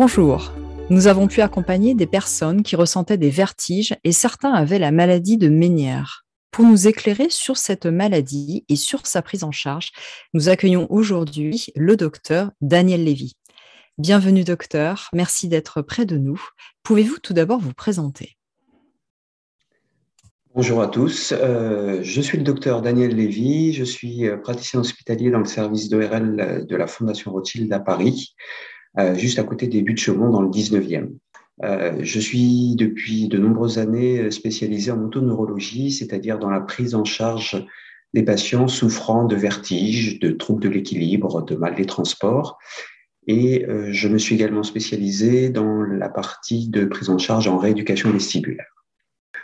Bonjour. Nous avons pu accompagner des personnes qui ressentaient des vertiges et certains avaient la maladie de Ménière. Pour nous éclairer sur cette maladie et sur sa prise en charge, nous accueillons aujourd'hui le docteur Daniel Lévy. Bienvenue docteur, merci d'être près de nous. Pouvez-vous tout d'abord vous présenter? Bonjour à tous, euh, je suis le docteur Daniel Lévy, je suis euh, praticien hospitalier dans le service d'ORL de la Fondation Rothschild à Paris. Euh, juste à côté des buts de Chaumont dans le 19e. Euh, je suis depuis de nombreuses années spécialisé en autoneurologie, c'est-à-dire dans la prise en charge des patients souffrant de vertiges, de troubles de l'équilibre, de mal des transports. Et euh, je me suis également spécialisé dans la partie de prise en charge en rééducation vestibulaire.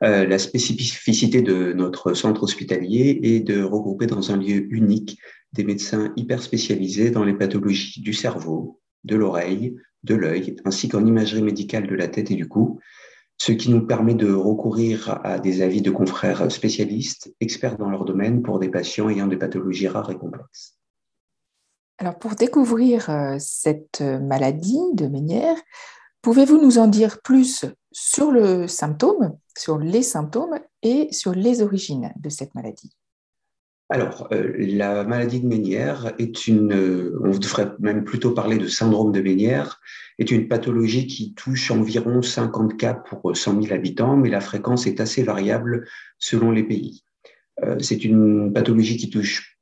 la spécificité de notre centre hospitalier est de regrouper dans un lieu unique des médecins hyper spécialisés dans les pathologies du cerveau, de l'oreille, de l'œil, ainsi qu'en imagerie médicale de la tête et du cou, ce qui nous permet de recourir à des avis de confrères spécialistes, experts dans leur domaine pour des patients ayant des pathologies rares et complexes. Alors pour découvrir euh, cette maladie de Ménière, pouvez-vous nous en dire plus sur le symptôme, sur les symptômes et sur les origines de cette maladie? Alors, euh, la maladie de Ménière est une, euh, on devrait même plutôt parler de syndrome de Ménière, est une pathologie qui touche environ 50 cas pour 100 000 habitants, mais la fréquence est assez variable selon les pays. Euh, c'est une pathologie qui touche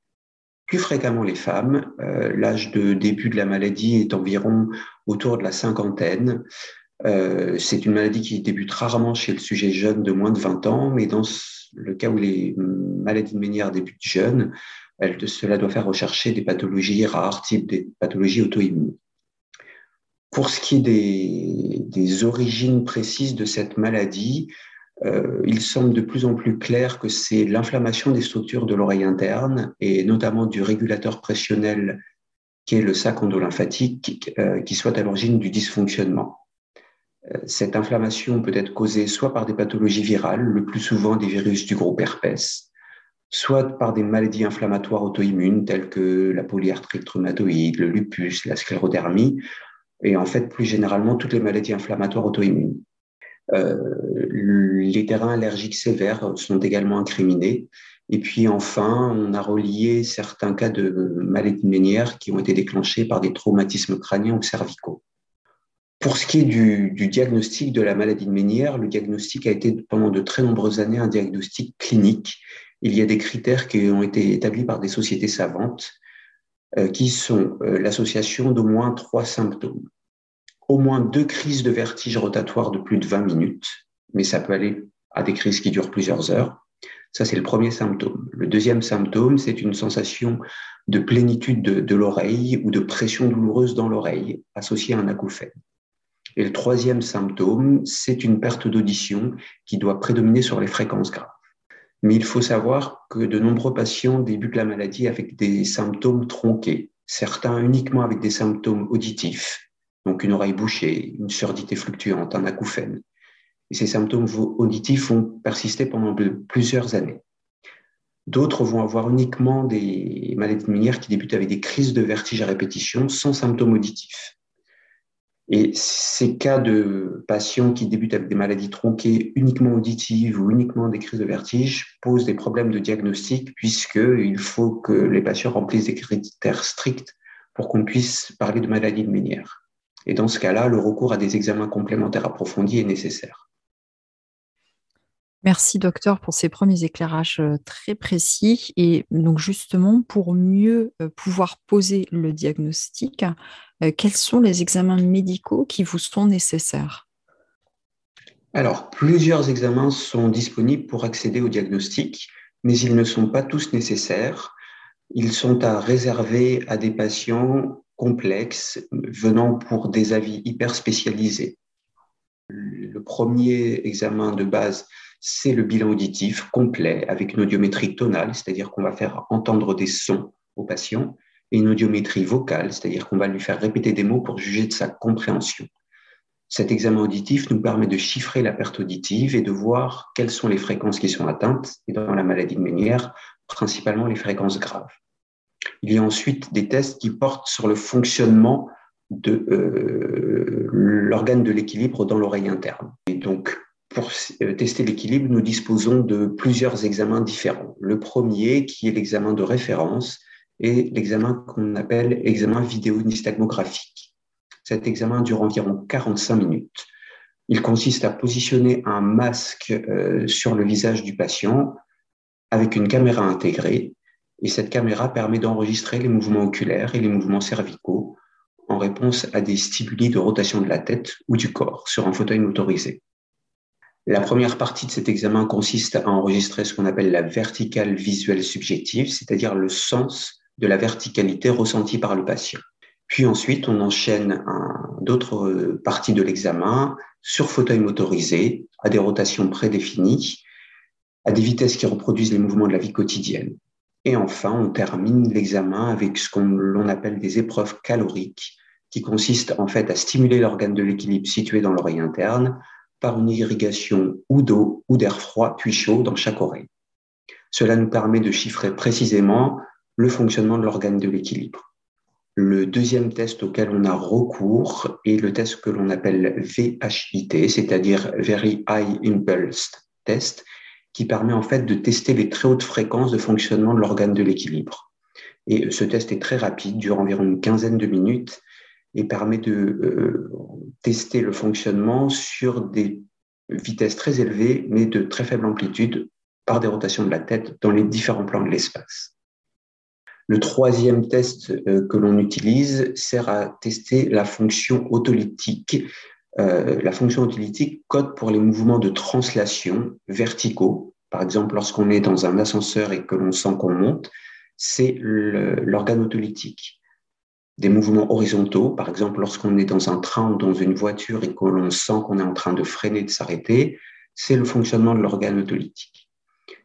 plus fréquemment les femmes. L'âge de début de la maladie est environ autour de la cinquantaine. c'est une maladie qui débute rarement chez le sujet jeune de moins de 20 ans, mais dans le cas où les maladies de Ménière débutent jeunes, cela doit faire rechercher des pathologies rares, type des pathologies auto-immunes. Pour ce qui est des, origines précises de cette maladie, euh, il semble de plus en plus clair que c'est l'inflammation des structures de l'oreille interne et notamment du régulateur pressionnel qui est le sac endolymphatique euh, qui soit à l'origine du dysfonctionnement. Euh, cette inflammation peut être causée soit par des pathologies virales, le plus souvent des virus du groupe herpès, soit par des maladies inflammatoires auto-immunes telles que la polyarthrite rhumatoïde, le lupus, la sclérodermie, et en fait plus généralement toutes les maladies inflammatoires auto-immunes. Euh, les terrains allergiques sévères sont également incriminés. Et puis enfin, on a relié certains cas de maladies ménières qui ont été déclenchés par des traumatismes crâniens ou cervicaux. Pour ce qui est du, diagnostic de la maladie de Ménière, le diagnostic a été pendant de très nombreuses années un diagnostic clinique. Il y a des critères qui ont été établis par des sociétés savantes euh, qui sont euh, l'association d'au moins trois symptômes. Au moins deux crises de vertige rotatoire de plus de 20 minutes, mais ça peut aller à des crises qui durent plusieurs heures. Ça, c'est le premier symptôme. Le deuxième symptôme, c'est une sensation de plénitude de, de l'oreille ou de pression douloureuse dans l'oreille associée à un acouphène. Et le troisième symptôme, c'est une perte d'audition qui doit prédominer sur les fréquences graves. Mais il faut savoir que de nombreux patients débutent la maladie avec des symptômes tronqués, certains uniquement avec des symptômes auditifs, donc une oreille bouchée, une surdité fluctuante, un acouphène. Ces symptômes auditifs vont persister pendant plusieurs années. D'autres vont avoir uniquement des maladies minières qui débutent avec des crises de vertige à répétition sans symptômes auditifs. Et ces cas de patients qui débutent avec des maladies tronquées uniquement auditives ou uniquement des crises de vertige posent des problèmes de diagnostic puisqu'il faut que les patients remplissent des critères stricts pour qu'on puisse parler de maladie de Ménière. Et dans ce cas-là, le recours à des examens complémentaires approfondis est nécessaire. Merci docteur pour ces premiers éclairages euh, très précis. Et donc justement, pour mieux euh, pouvoir poser le diagnostic, quels sont les examens médicaux qui vous sont nécessaires? Alors, plusieurs examens sont disponibles pour accéder au diagnostic, mais ils ne sont pas tous nécessaires. Ils sont à réserver à des patients complexes venant pour des avis hyper spécialisés. Le premier examen de base, c'est le bilan auditif complet avec une audiométrie tonale, c'est-à-dire qu'on va faire entendre des sons au patient, une audiométrie vocale, c'est-à-dire qu'on va lui faire répéter des mots pour juger de sa compréhension. Cet examen auditif nous permet de chiffrer la perte auditive et de voir quelles sont les fréquences qui sont atteintes, et dans la maladie de Ménière, principalement les fréquences graves. Il y a ensuite des tests qui portent sur le fonctionnement de euh, l'organe de l'équilibre dans l'oreille interne. Et donc, pour euh, tester l'équilibre, nous disposons de plusieurs examens différents. Le premier, qui est l'examen de référence, et l'examen qu'on appelle examen vidéo-nystagmographique. Cet examen dure environ 45 minutes. Il consiste à positionner un masque euh, sur le visage du patient avec une caméra intégrée. Et cette caméra permet d'enregistrer les mouvements oculaires et les mouvements cervicaux en réponse à des stimuli de rotation de la tête ou du corps sur un fauteuil motorisé. La première partie de cet examen consiste à enregistrer ce qu'on appelle la verticale visuelle subjective, c'est-à-dire le sens de la verticalité ressentie par le patient. Puis ensuite, on enchaîne d'autres parties de l'examen sur fauteuil motorisé, à des rotations prédéfinies, à des vitesses qui reproduisent les mouvements de la vie quotidienne. Et enfin, on termine l'examen avec ce qu'on appelle des épreuves caloriques, qui consistent en fait à stimuler l'organe de l'équilibre situé dans l'oreille interne par une irrigation ou d'eau ou d'air froid puis chaud dans chaque oreille. Cela nous permet de chiffrer précisément le fonctionnement de l'organe de l'équilibre. Le deuxième test auquel on a recours est le test que l'on appelle VHIT, c'est-à-dire Very High Impulse Test, qui permet en fait de tester les très hautes fréquences de fonctionnement de l'organe de l'équilibre. Et ce test est très rapide, dure environ une quinzaine de minutes et permet de euh, tester le fonctionnement sur des vitesses très élevées, mais de très faible amplitude par des rotations de la tête dans les différents plans de l'espace. Le troisième test euh, que l'on utilise sert à tester la fonction autolytique euh, la fonction autolytique code pour les mouvements de translation verticaux. Par exemple, lorsqu'on est dans un ascenseur et que l'on sent qu'on monte, c'est l'organe autolytique. Des mouvements horizontaux, par exemple, lorsqu'on est dans un train ou dans une voiture et que l'on sent qu'on est en train de freiner, de s'arrêter, c'est le fonctionnement de l'organe autolytique.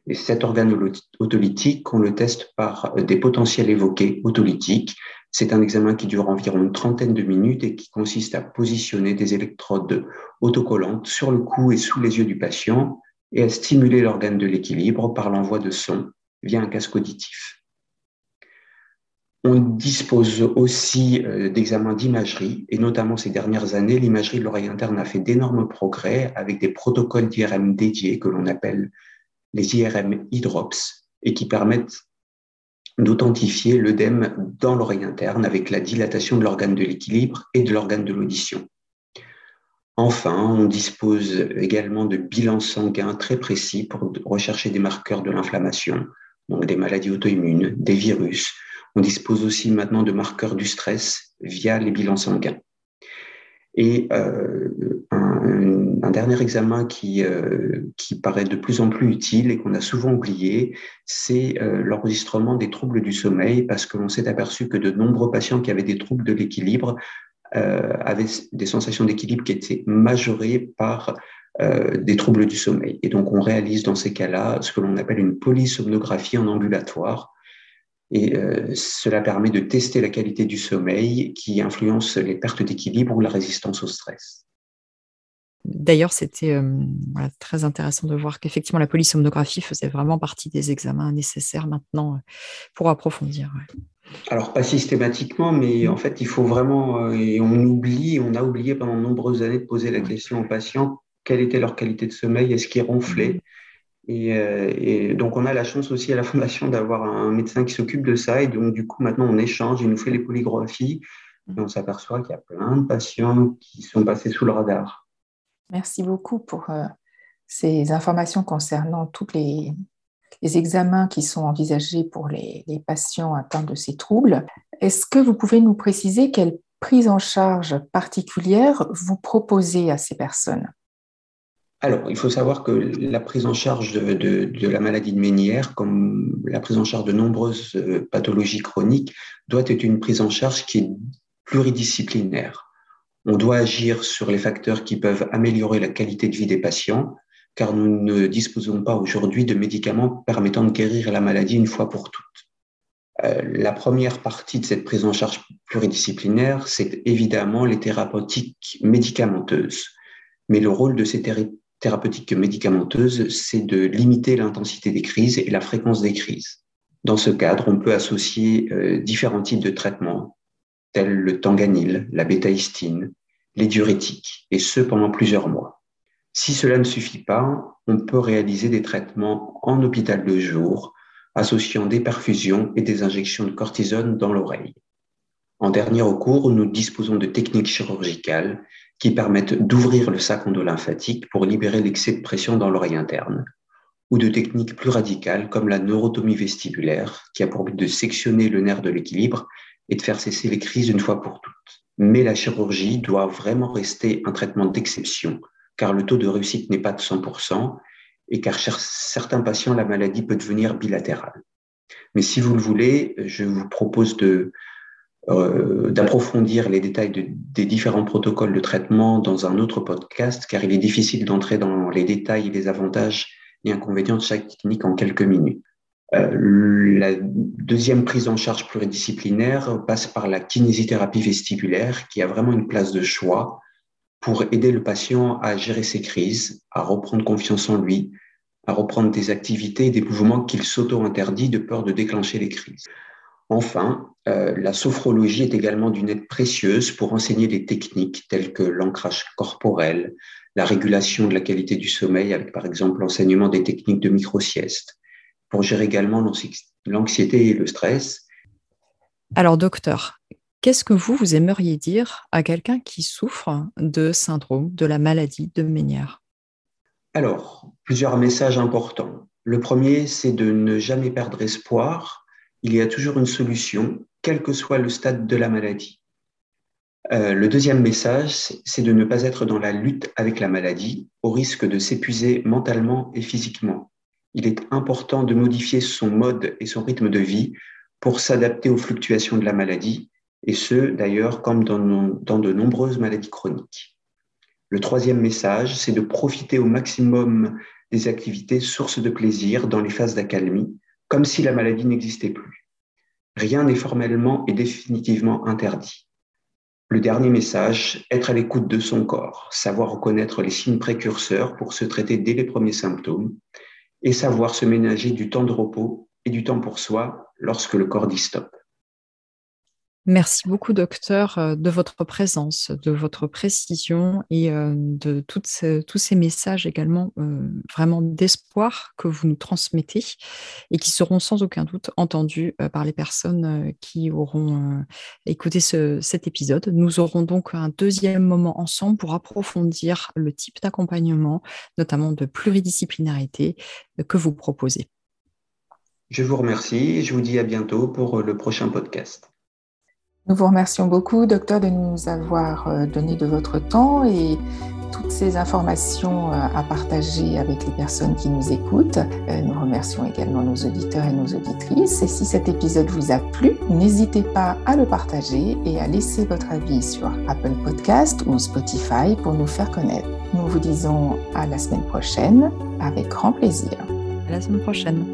Et cet organe autolytique, on le teste par des potentiels évoqués autolytiques c'est un examen qui dure environ une trentaine de minutes et qui consiste à positionner des électrodes autocollantes sur le cou et sous les yeux du patient et à stimuler l'organe de l'équilibre par l'envoi de son via un casque auditif. On dispose aussi euh, d'examens d'imagerie et notamment ces dernières années, l'imagerie de l'oreille interne a fait d'énormes progrès avec des protocoles d'IRM dédiés que l'on appelle les IRM e-drops et qui permettent d'authentifier l'œdème dans l'oreille interne avec la dilatation de l'organe de l'équilibre et de l'organe de l'audition. Enfin, on dispose également de bilans sanguins très précis pour rechercher des marqueurs de l'inflammation, donc des maladies auto-immunes, des virus. On dispose aussi maintenant de marqueurs du stress via les bilans sanguins. Et euh, un, dernier examen qui, euh, qui paraît de plus en plus utile et qu'on a souvent oublié, c'est euh, l'enregistrement des troubles du sommeil, parce que l'on s'est aperçu que de nombreux patients qui avaient des troubles de l'équilibre avaient des sensations d'équilibre qui étaient majorées par des troubles du sommeil. Et donc on réalise dans ces cas-là ce que l'on appelle une polysomnographie en ambulatoire, et euh, cela permet de tester la qualité du sommeil qui influence les pertes d'équilibre ou la résistance au stress. D'ailleurs, c'était euh, très intéressant de voir qu'effectivement la polysomnographie faisait vraiment partie des examens nécessaires maintenant euh, pour approfondir. Alors pas systématiquement, mais en fait il faut vraiment, et on oublie, on a oublié pendant de nombreuses années de poser la question aux patients quelle était leur qualité de sommeil, est-ce qu'ils ronflaient? Euh, et, donc, on a la chance aussi à la Fondation d'avoir un médecin qui s'occupe de ça. Et donc, du coup, maintenant, on échange, il nous fait les polygraphies. Et on s'aperçoit qu'il y a plein de patients qui sont passés sous le radar. Merci beaucoup pour euh, ces informations concernant tous les, examens qui sont envisagés pour les, les patients atteints de ces troubles. Est-ce que vous pouvez nous préciser quelle prise en charge particulière vous proposez à ces personnes? Alors, il faut savoir que la prise en charge de, la maladie de Ménière, comme la prise en charge de nombreuses euh, pathologies chroniques, doit être une prise en charge qui est pluridisciplinaire. On doit agir sur les facteurs qui peuvent améliorer la qualité de vie des patients, car nous ne disposons pas aujourd'hui de médicaments permettant de guérir la maladie une fois pour toutes. Euh, la première partie de cette prise en charge pluridisciplinaire, c'est évidemment les thérapeutiques médicamenteuses. Mais le rôle de ces thérapeutique médicamenteuse, c'est de limiter l'intensité des crises et la fréquence des crises. Dans ce cadre, on peut associer euh, différents types de traitements, tels le tanganil, la bétaïstine, les diurétiques, et ce pendant plusieurs mois. Si cela ne suffit pas, on peut réaliser des traitements en hôpital de jour, associant des perfusions et des injections de cortisone dans l'oreille. En dernier recours, nous disposons de techniques chirurgicales qui permettent d'ouvrir le sac endolymphatique pour libérer l'excès de pression dans l'oreille interne, ou de techniques plus radicales comme la neurotomie vestibulaire, qui a pour but de sectionner le nerf de l'équilibre et de faire cesser les crises une fois pour toutes. Mais la chirurgie doit vraiment rester un traitement d'exception, car le taux de réussite n'est pas de 100%, et car chez certains patients, la maladie peut devenir bilatérale. Mais si vous le voulez, je vous propose de, d'approfondir les détails des différents protocoles de traitement dans un autre podcast, car il est difficile d'entrer dans les détails et les avantages et inconvénients de chaque technique en quelques minutes. Euh, la deuxième prise en charge pluridisciplinaire passe par la kinésithérapie vestibulaire, qui a vraiment une place de choix pour aider le patient à gérer ses crises, à reprendre confiance en lui, à reprendre des activités et des mouvements qu'il s'auto-interdit de peur de déclencher les crises. Enfin, euh, la sophrologie est également d'une aide précieuse pour enseigner des techniques telles que l'ancrage corporel, la régulation de la qualité du sommeil avec par exemple l'enseignement des techniques de micro-sieste, pour gérer également l'anxiété et le stress. Alors docteur, qu'est-ce que vous, vous aimeriez dire à quelqu'un qui souffre de syndrome de la maladie de Ménière Alors, plusieurs messages importants. Le premier, c'est de ne jamais perdre espoir il y a toujours une solution, quel que soit le stade de la maladie. Euh, le deuxième message, c'est de ne pas être dans la lutte avec la maladie, au risque de s'épuiser mentalement et physiquement. Il est important de modifier son mode et son rythme de vie pour s'adapter aux fluctuations de la maladie, et ce, d'ailleurs, comme dans, dans de nombreuses maladies chroniques. Le troisième message, c'est de profiter au maximum des activités sources de plaisir dans les phases d'accalmie, comme si la maladie n'existait plus. Rien n'est formellement et définitivement interdit. Le dernier message, être à l'écoute de son corps, savoir reconnaître les signes précurseurs pour se traiter dès les premiers symptômes et savoir se ménager du temps de repos et du temps pour soi lorsque le corps dit stop. Merci beaucoup, docteur, euh, de votre présence, de votre précision et euh, de tous ces messages également euh, vraiment d'espoir que vous nous transmettez et qui seront sans aucun doute entendus par les personnes qui auront écouté cet épisode. Nous aurons donc un deuxième moment ensemble pour approfondir le type d'accompagnement, notamment de pluridisciplinarité que vous proposez. Je vous remercie et je vous dis à bientôt pour le prochain podcast. Nous vous remercions beaucoup, docteur, de nous avoir euh, donné de votre temps et toutes ces informations euh, à partager avec les personnes qui nous écoutent. Euh, nous remercions également nos auditeurs et nos auditrices. Et si cet épisode vous a plu, n'hésitez pas à le partager et à laisser votre avis sur Apple Podcast ou Spotify pour nous faire connaître. Nous vous disons à la semaine prochaine avec grand plaisir. À la semaine prochaine.